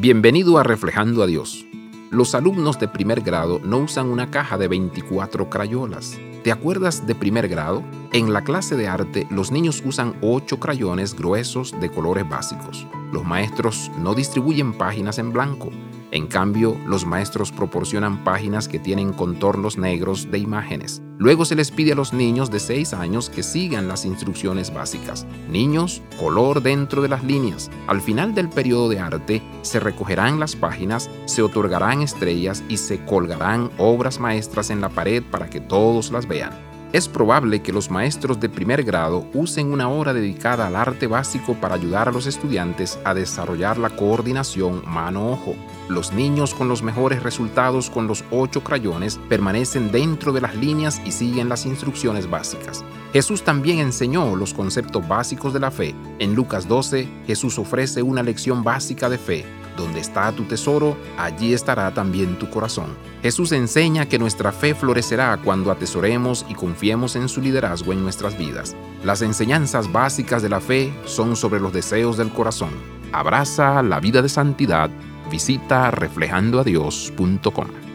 Bienvenido a Reflejando a Dios. Los alumnos de primer grado no usan una caja de 24 crayolas. ¿Te acuerdas de primer grado? En la clase de arte, los niños usan 8 crayones gruesos de colores básicos. Los maestros no distribuyen páginas en blanco. Cambio, los maestros proporcionan páginas que tienen contornos negros de imágenes. Luego se les pide a los niños de 6 años que sigan las instrucciones básicas. Niños, color dentro de las líneas. Al final del periodo de arte, se recogerán las páginas, se otorgarán estrellas y se colgarán obras maestras en la pared para que todos las vean. Es probable que los maestros de primer grado usen una hora dedicada al arte básico para ayudar a los estudiantes a desarrollar la coordinación mano-ojo. Los niños con los mejores resultados con los ocho crayones permanecen dentro de las líneas y siguen las instrucciones básicas. Jesús también enseñó los conceptos básicos de la fe. En Lucas 12, Jesús ofrece una lección básica de fe donde está tu tesoro, allí estará también tu corazón. Jesús enseña que nuestra fe florecerá cuando atesoremos y confiemos en su liderazgo en nuestras vidas. Las enseñanzas básicas de la fe son sobre los deseos del corazón. Abraza la vida de santidad. Visita reflejandoadios.com.